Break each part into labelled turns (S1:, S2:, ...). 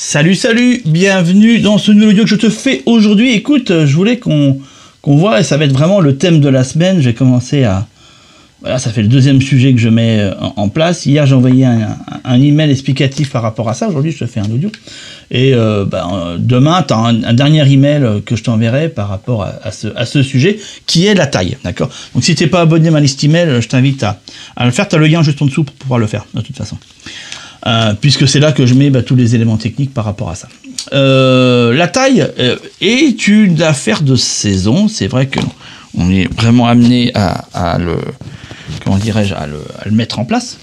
S1: Salut, salut, bienvenue dans ce nouveau audio que je te fais aujourd'hui. Écoute, je voulais qu'on qu'on voit, et ça va être vraiment le thème de la semaine. J'ai commencé à. Voilà, ça fait le deuxième sujet que je mets euh, en, place. Hier, j'ai envoyé un, un, email explicatif par rapport à ça. Aujourd'hui, je te fais un audio. Et euh, ben, euh, demain, tu as un, dernier email que je t'enverrai par rapport à, ce, à, ce, sujet, qui est la taille. D'accord? Donc, si tu n'es pas abonné à ma liste email, je t'invite à, à, le faire. Tu as le lien juste en dessous pour pouvoir le faire, de toute façon. Euh, puisque c'est là que je mets bah, tous les éléments techniques par rapport à ça. Euh, la taille euh, est une affaire de saison. C'est vrai que on est vraiment amené à, le, comment dirais-je, à mettre en place.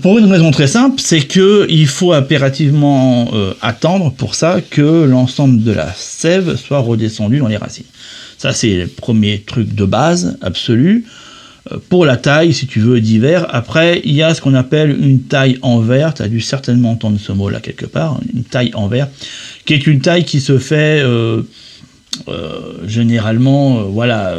S1: pour une raison très simple, c'est que il faut impérativement attendre pour ça que l'ensemble de la sève soit redescendu dans les racines. Ça, c'est le premier truc de base absolu pour la taille, si tu veux, d'hiver. Après, il y a ce qu'on appelle une taille en verre. Tu as dû certainement entendre ce mot là quelque part. Une taille en verre, qui est une taille qui se fait euh, euh, généralement, euh, voilà,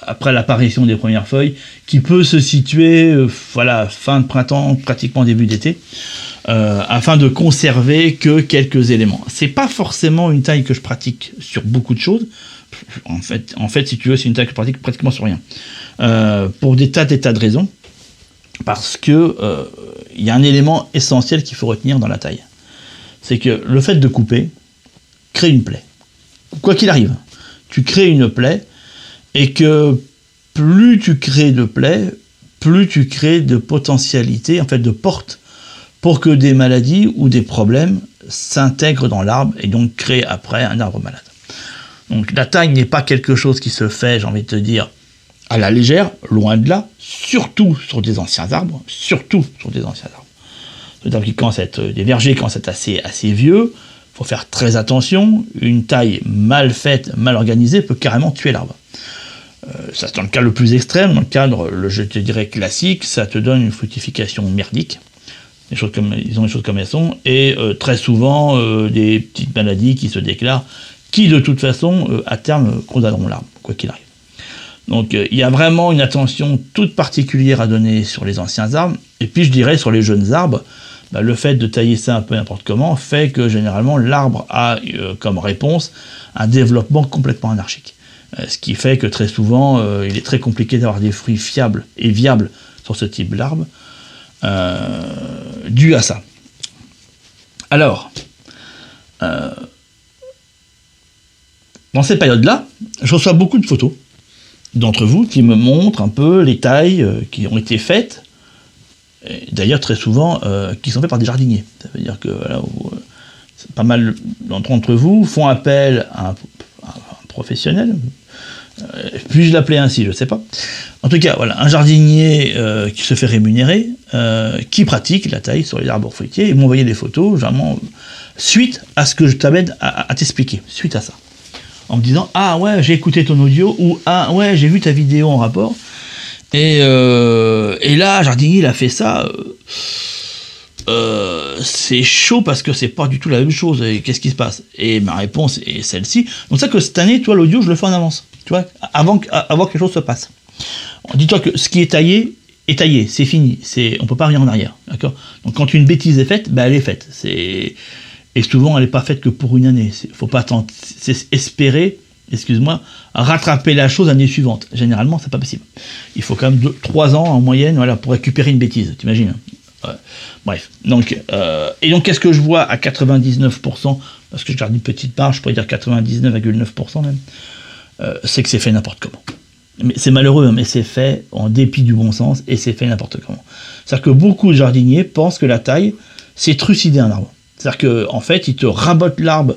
S1: après l'apparition des premières feuilles, qui peut se situer, voilà, fin de printemps, pratiquement début d'été. afin de conserver que quelques éléments. C'est pas forcément une taille que je pratique sur beaucoup de choses. En fait, en fait si tu veux, c'est une taille que je pratique pratiquement sur rien. Euh, pour des tas, des tas de raisons. Parce que euh, il y a un élément essentiel qu'il faut retenir dans la taille. C'est que le fait de couper crée une plaie. Quoi qu'il arrive, tu crées une plaie et que plus tu crées de plaies, plus tu crées de potentialités, en fait de portes, pour que des maladies ou des problèmes s'intègrent dans l'arbre et donc créent après un arbre malade. Donc la taille n'est pas quelque chose qui se fait, j'ai envie de te dire, à la légère, loin de là, surtout sur des anciens arbres, surtout sur des anciens arbres. C'est-à-dire que quand c'est des vergers quand c'est assez, assez vieux, faut faire très attention. Une taille mal faite, mal organisée peut carrément tuer l'arbre. Euh, ça c'est dans le cas le plus extrême, dans le cadre, le, je te dirais classique, ça te donne une fructification merdique. Des choses ils ont des choses comme elles sont, et euh, très souvent euh, des petites maladies qui se déclarent, qui de toute façon, à terme, condamneront l'arbre, quoi qu'il arrive. Donc euh, il y a vraiment une attention toute particulière à donner sur les anciens arbres. Et puis je dirais sur les jeunes arbres, bah, le fait de tailler ça un peu n'importe comment fait que généralement l'arbre a euh, comme réponse un développement complètement anarchique. Euh, ce qui fait que très souvent il est très compliqué d'avoir des fruits fiables et viables sur ce type d'arbre dû à ça. Alors, dans cette période-là, je reçois beaucoup de photos d'entre vous qui me montrent un peu les tailles euh, qui ont été faites, d'ailleurs très souvent euh, qui sont faites par des jardiniers. Ça veut dire que voilà, euh, pas mal d'entre vous font appel à un, professionnel. Puis-je l'appeler ainsi, je ne sais pas. En tout cas, voilà, un jardinier qui se fait rémunérer, qui pratique la taille sur les arbres fruitiers, et m'envoyer des photos, vraiment, suite à ce que je t'amène à t'expliquer, suite à ça en me disant Ah ouais, j'ai écouté ton audio ou Ah ouais, j'ai vu ta vidéo en rapport. Et, euh, et là, Jardinier, il a fait ça. Euh, euh, c'est chaud parce que c'est pas du tout la même chose. Et qu'est-ce qui se passe? Et ma réponse est celle-ci. Donc, ça que cette année, toi, l'audio, je le fais en avance. Tu vois, avant, avant que quelque chose se passe. Dis-toi que ce qui est taillé, est taillé, c'est fini. C'est, on peut pas revenir en arrière. D'accord? Donc, quand une bêtise est faite, ben, elle est faite. C'est et souvent, elle n'est pas faite que pour une année. Il faut pas espérer, excuse-moi, rattraper la chose l'année suivante. Généralement, c'est pas possible. Il faut quand même 3 ans en moyenne voilà, pour récupérer une bêtise, t'imagines Bref. Donc, euh, et donc, qu'est-ce que je vois à 99% Parce que je garde une petite part, je pourrais dire 99,9% même. Euh, c'est que c'est fait n'importe comment. C'est malheureux, hein, mais c'est fait en dépit du bon sens et c'est fait n'importe comment. C'est-à-dire que beaucoup de jardiniers pensent que la taille, c'est trucider un arbre. C'est-à-dire qu'en en fait, il te rabote l'arbre.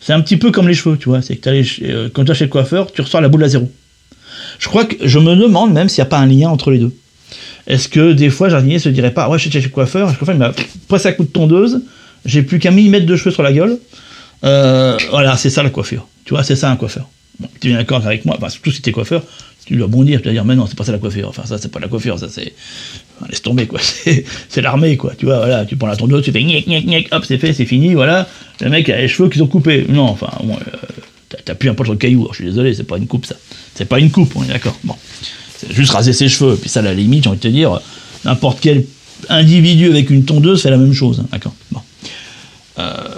S1: C'est un petit peu comme les cheveux, tu vois. C'est que euh, quand tu vas chez le coiffeur, tu ressors la boule à zéro. Je crois que je me demande même s'il n'y a pas un lien entre les deux. Est-ce que des fois, jardinier se dirait pas, ouais, je suis chez le coiffeur, le coiffeur il m'a à coup de tondeuse, j'ai plus qu'un millimètre de cheveux sur la gueule. Euh, voilà, c'est ça la coiffure. Tu vois, c'est ça un coiffeur. tu es d'accord avec moi, surtout si tu es coiffeur, tu dois bondir, tu vas dire, mais non, c'est pas ça la coiffure. Enfin, ça, c'est pas la coiffure, ça, c'est. Laisse tomber, quoi. C'est l'armée, quoi. Tu vois, voilà, tu prends la tondeuse, tu fais gnac, gnac, gnac, hop, c'est fait, c'est fini, voilà. Le mec a les cheveux qui sont coupés. Non, enfin, bon, euh, un peu sur le caillou. je suis désolé, c'est pas une coupe, ça. C'est pas une coupe, on est d'accord. Bon. C'est juste raser ses cheveux. Puis ça, à la limite, j'ai envie de te dire, n'importe quel individu avec une tondeuse fait la même chose, hein, d'accord. Bon.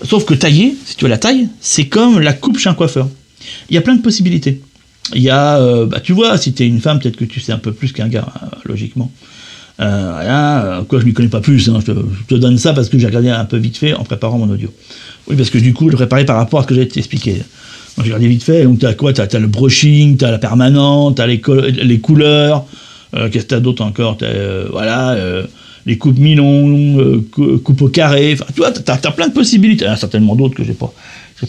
S1: sauf que tailler, si tu veux la taille, c'est comme la coupe chez un coiffeur. Il y a plein de possibilités. Il y a, bah, tu vois, si tu es une femme, peut-être que tu sais un peu plus qu'un gars, hein, logiquement. Euh, quoi, je ne connais pas plus, hein, je, te, donne ça parce que j'ai regardé un peu vite fait en préparant mon audio. Oui, parce que du coup, je préparais par rapport à ce que j'ai t'expliquer. J'ai regardé vite fait, donc tu as quoi? Tu as, le brushing, tu as la permanente, tu as les, les couleurs, euh, qu'est-ce que tu as d'autre encore? Euh, Voilà, euh, les coupes mi-longues, coupes au carré, enfin, tu vois, tu as, plein de possibilités. Il y en a certainement d'autres que j'ai pas,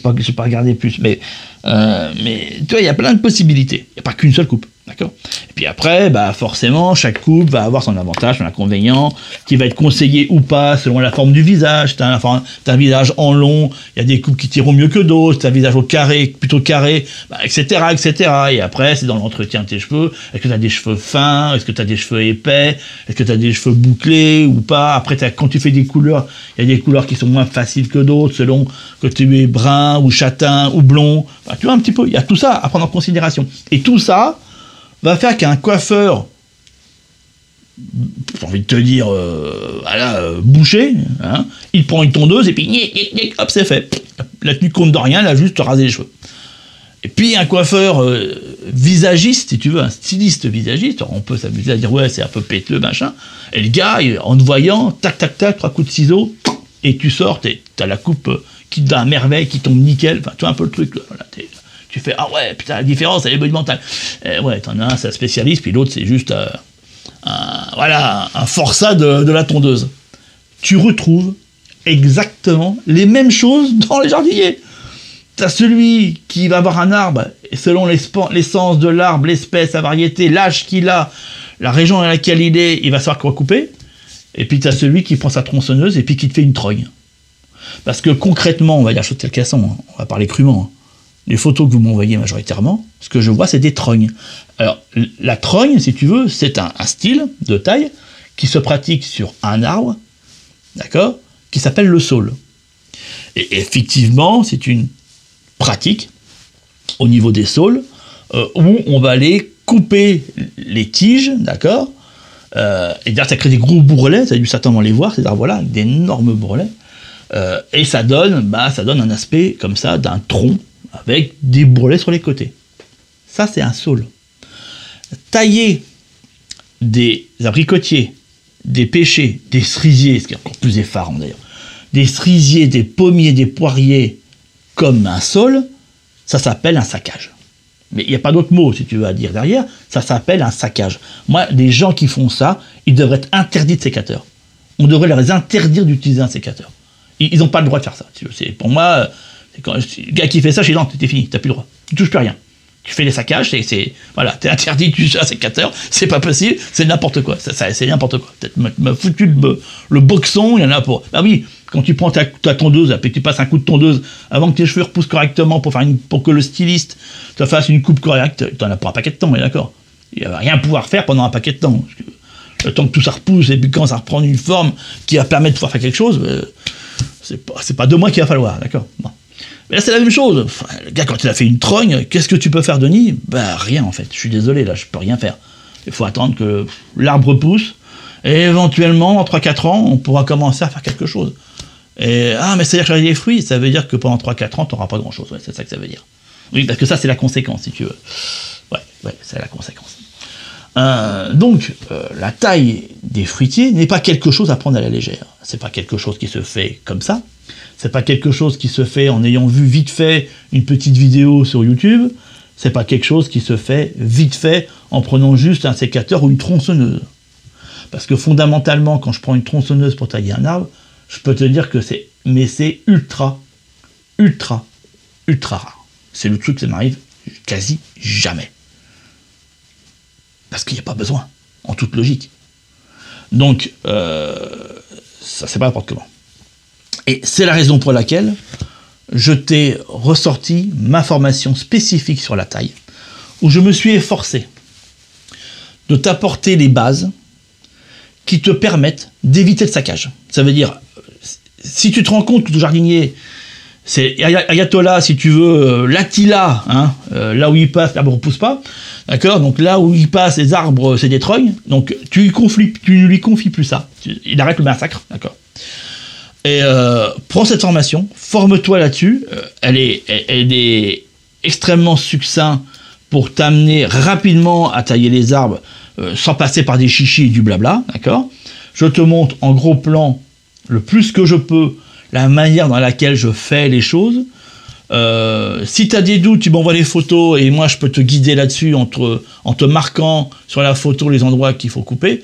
S1: pas, pas regardé plus, mais, mais tu vois, il y a plein de possibilités. Il n'y a pas qu'une seule coupe. D'accord? Puis après, bah forcément, chaque coupe va avoir son avantage, son inconvénient, qui va être conseillé ou pas selon la forme du visage. Tu as, un visage en long, il y a des coupes qui tireront mieux que d'autres, tu as un visage au carré, plutôt carré, bah, etc., etc. Et après, c'est dans l'entretien de tes cheveux. Est-ce que tu as des cheveux fins? Est-ce que tu as des cheveux épais? Est-ce que tu as des cheveux bouclés ou pas? Après, quand tu fais des couleurs, il y a des couleurs qui sont moins faciles que d'autres, selon que tu es brun ou châtain ou blond. tu vois un petit peu, il y a tout ça à prendre en considération. Et tout ça, va faire qu'un coiffeur, j'ai envie de te dire, euh, euh, bouché, hein, il prend une tondeuse et puis hop, c'est fait. La tenue compte de rien, il a juste rasé les cheveux. Et puis un coiffeur euh, visagiste, si tu veux, un styliste visagiste, on peut s'amuser à dire ouais, c'est un peu péteux, machin. Et le gars, en te voyant, tac, tac, tac, trois coups de ciseaux, et tu sors, t'as la coupe qui te donne à merveille, qui tombe nickel, enfin, tu vois un peu le truc, tu fais ah ouais putain la différence elle est monumentale. Euh, ouais t'en as un c'est un spécialiste puis l'autre c'est juste euh, un, voilà un forçat de, la tondeuse. Tu retrouves exactement les mêmes choses dans les jardiniers. T'as celui qui va avoir un arbre et selon l'essence de l'arbre l'espèce la variété l'âge qu'il a la région dans laquelle il est il va savoir quoi couper et puis t'as celui qui prend sa tronçonneuse et puis qui te fait une trogne. Parce que concrètement, on va dire chose tel casson, hein, on va parler crûment, hein les photos que vous m'envoyez majoritairement, ce que je vois, c'est des trognes. Alors, la trogne, si tu veux, c'est un, style de taille qui se pratique sur un arbre, d'accord, qui s'appelle le saule. Et effectivement, c'est une pratique au niveau des saules euh, où on va aller couper les tiges, d'accord euh, Et d'ailleurs, ça crée des gros bourrelets, ça a dû certainement les voir, ces arbres-là, avec d'énormes bourrelets. Euh, et ça donne, bah, ça donne un aspect comme ça d'un tronc avec des bourrelets sur les côtés. Ça, c'est un saule. Tailler des abricotiers, des pêchers, des cerisiers, ce qui est encore plus effarant d'ailleurs, des cerisiers, des pommiers, des poiriers comme un saule, ça s'appelle un saccage. Mais il n'y a pas d'autre mot, si tu veux, à dire derrière, ça s'appelle un saccage. Moi, les gens qui font ça, ils devraient être interdits de sécateur. On devrait leur interdire d'utiliser un sécateur. Ils n'ont pas le droit de faire ça. Pour moi, quand, le gars qui fait ça, chez non, t'es fini, t'as plus le droit. Tu touches plus rien. Tu fais des saccages, c'est, voilà, t'es interdit tu un sécateur, c'est pas possible, c'est n'importe quoi. Ça, c'est n'importe quoi. M'a foutu le, boxon, il y en a pour. Ah oui, quand tu prends ta, tondeuse, et que tu passes un coup de tondeuse avant que tes cheveux repoussent correctement pour faire pour que le styliste te fasse une coupe correcte, t'en as pour un paquet de temps, mais d'accord. Il va rien pouvoir faire pendant un paquet de temps. Le temps que tout ça repousse et puis quand ça reprend une forme qui va permettre de pouvoir faire quelque chose, euh, c'est pas, c'est pas deux mois qu'il va falloir, d'accord. Là, c'est la même chose. le gars, quand il a fait une trogne, qu'est-ce que tu peux faire, Denis? Bah, rien, en fait. Je suis désolé, là, je peux rien faire. Il faut attendre que l'arbre pousse, et éventuellement, en 3-4 ans, on pourra commencer à faire quelque chose. Et, ah, mais c'est-à-dire que j'ai des fruits, ça veut dire que pendant 3-4 ans, tu n'auras pas grand-chose. C'est ça que ça veut dire. Oui, parce que ça, c'est la conséquence, si tu veux. Ouais, ouais, c'est la conséquence. Euh, donc, euh, la taille des fruitiers n'est pas quelque chose à prendre à la légère. C'est pas quelque chose qui se fait comme ça. C'est pas quelque chose qui se fait en ayant vu vite fait une petite vidéo sur YouTube. C'est pas quelque chose qui se fait vite fait en prenant juste un sécateur ou une tronçonneuse. Parce que fondamentalement, quand je prends une tronçonneuse pour tailler un arbre, je peux te dire que c'est, mais c'est ultra, ultra, ultra rare. C'est le truc qui m'arrive quasi jamais. Parce qu'il n'y a pas besoin, en toute logique. Donc, euh, ça c'est pas n'importe comment. Et c'est la raison pour laquelle je t'ai ressorti ma formation spécifique sur la taille, où je me suis efforcé de t'apporter les bases qui te permettent d'éviter le saccage. Ça veut dire, si tu te rends compte que ton jardinier, c'est Ayatollah, si tu veux, euh, l'Attila, hein, euh, là où il passe, l'arbre ne pousse pas, d'accord Donc là où il passe, les arbres, c'est des trognes, donc tu lui tu ne lui confies plus ça, il arrête le massacre, d'accord Et euh, prends cette formation, forme-toi là-dessus. Euh, elle, est, extrêmement succincte pour t'amener rapidement à tailler les arbres euh, sans passer par des chichis et du blabla, d'accord? Je te montre en gros plan, le plus que je peux, la manière dans laquelle je fais les choses. Si tu as des doutes, tu m'envoies les photos et moi je peux te guider là-dessus en te, marquant sur la photo les endroits qu'il faut couper.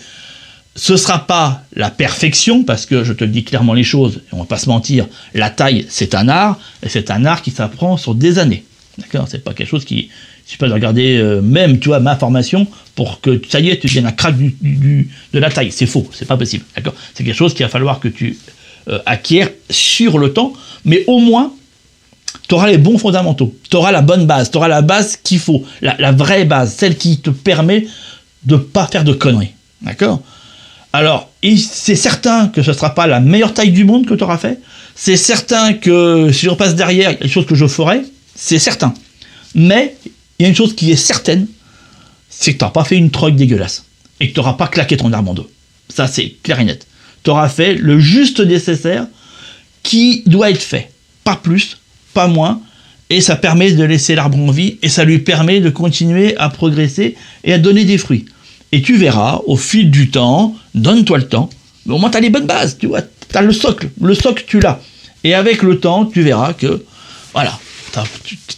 S1: Ce sera pas la perfection parce que je te dis clairement les choses et on va pas se mentir, la taille c'est un art et c'est un art qui s'apprend sur des années. D'accord? C'est pas quelque chose qui tu peux regarder euh, même tu vois ma formation pour que ça y est tu deviennes un crack du, de la taille. C'est faux, c'est pas possible. D'accord? C'est quelque chose qu'il va falloir que tu euh, acquiers sur le temps, mais au moins tu auras les bons fondamentaux, tu auras la bonne base, tu auras la base qu'il faut, la, vraie base, celle qui te permet de pas faire de conneries. D'accord? Alors, c'est certain que ce ne sera pas la meilleure taille du monde que tu auras fait. C'est certain que si je repasse derrière, il y a des choses que je ferai. C'est certain. Mais il y a une chose qui est certaine, c'est que tu n'auras pas fait une troque dégueulasse. Et que tu n'auras pas claqué ton arbre en deux. Ça, c'est clair et net. Tu auras fait le juste nécessaire qui doit être fait. Pas plus, pas moins, et ça permet de laisser l'arbre en vie, et ça lui permet de continuer à progresser et à donner des fruits. Et tu verras, au fil du temps, donne-toi le temps, au moins tu as les bonnes bases, tu vois, tu as le socle, le socle tu l'as. Et avec le temps, tu verras que, voilà,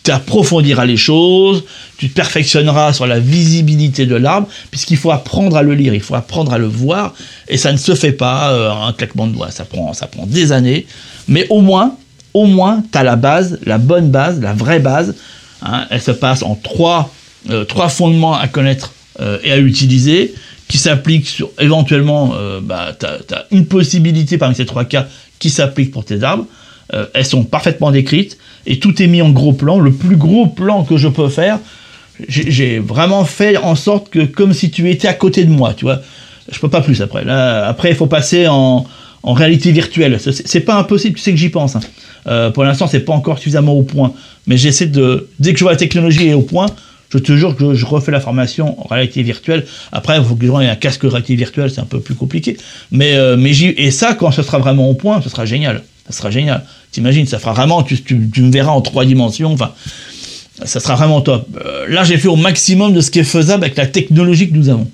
S1: tu approfondiras les choses, tu te perfectionneras sur la visibilité de l'arbre, puisqu'il faut apprendre à le lire, il faut apprendre à le voir, et ça ne se fait pas euh, un claquement de doigts, ça prend, ça prend des années, mais au moins, au moins, tu as la base, la bonne base, la vraie base. Hein. elle se passe en trois, euh, trois fondements à connaître euh, et à utiliser, qui s'appliquent sur, éventuellement, euh, bah, tu as, une possibilité parmi ces trois cas qui s'appliquent pour tes arbres. elles sont parfaitement décrites et tout est mis en gros plan. Le plus gros plan que je peux faire, j'ai vraiment fait en sorte que comme si tu étais à côté de moi, tu vois. Je peux pas plus après. Là, après, il faut passer en, en réalité virtuelle. C'est pas impossible, tu sais que j'y pense. Hein. Euh, pour l'instant, c'est pas encore suffisamment au point, mais j'essaie de, dès que je vois la technologie est au point, je te jure que je refais la formation en réalité virtuelle. Après, il faut que les gens un casque réalité virtuelle, c'est un peu plus compliqué. Mais, euh, mais et ça, quand ce sera vraiment au point, ce sera génial. Ça sera génial. T'imagines, ça fera vraiment, tu, tu, me verras en trois dimensions. Enfin, ça sera vraiment top. Euh, là, j'ai fait au maximum de ce qui est faisable avec la technologie que nous avons.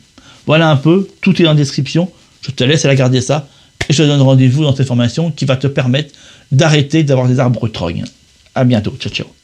S1: Voilà un peu, tout est en description. Je te laisse aller regarder ça et je te donne rendez-vous dans cette formation qui va te permettre d'arrêter d'avoir des arbres trognes. À bientôt. Ciao, ciao.